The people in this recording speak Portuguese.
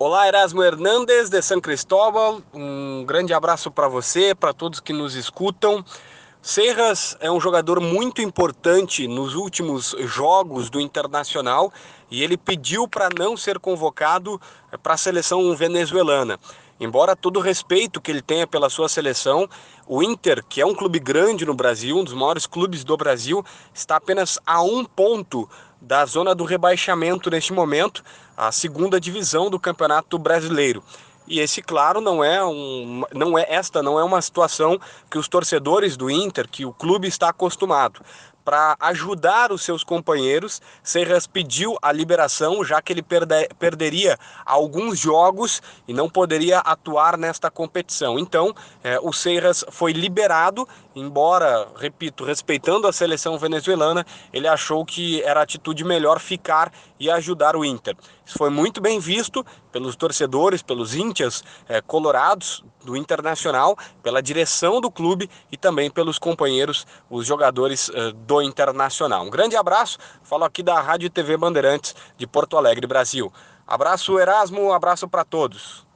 Olá, Erasmo Hernandes de São Cristóbal. Um grande abraço para você, para todos que nos escutam. Serras é um jogador muito importante nos últimos jogos do Internacional e ele pediu para não ser convocado para a seleção venezuelana. Embora todo o respeito que ele tenha pela sua seleção, o Inter, que é um clube grande no Brasil, um dos maiores clubes do Brasil, está apenas a um ponto da zona do rebaixamento neste momento, a segunda divisão do Campeonato Brasileiro. E esse, claro, não é um, não é esta não é uma situação que os torcedores do Inter, que o clube está acostumado para ajudar os seus companheiros, Serras pediu a liberação, já que ele perde, perderia alguns jogos e não poderia atuar nesta competição. Então, é, o Serras foi liberado, embora, repito, respeitando a seleção venezuelana, ele achou que era atitude melhor ficar e ajudar o Inter. Isso foi muito bem visto pelos torcedores, pelos íntias é, colorados do Internacional, pela direção do clube e também pelos companheiros, os jogadores é, do Internacional. Um grande abraço, falo aqui da Rádio TV Bandeirantes de Porto Alegre, Brasil. Abraço Erasmo, abraço para todos.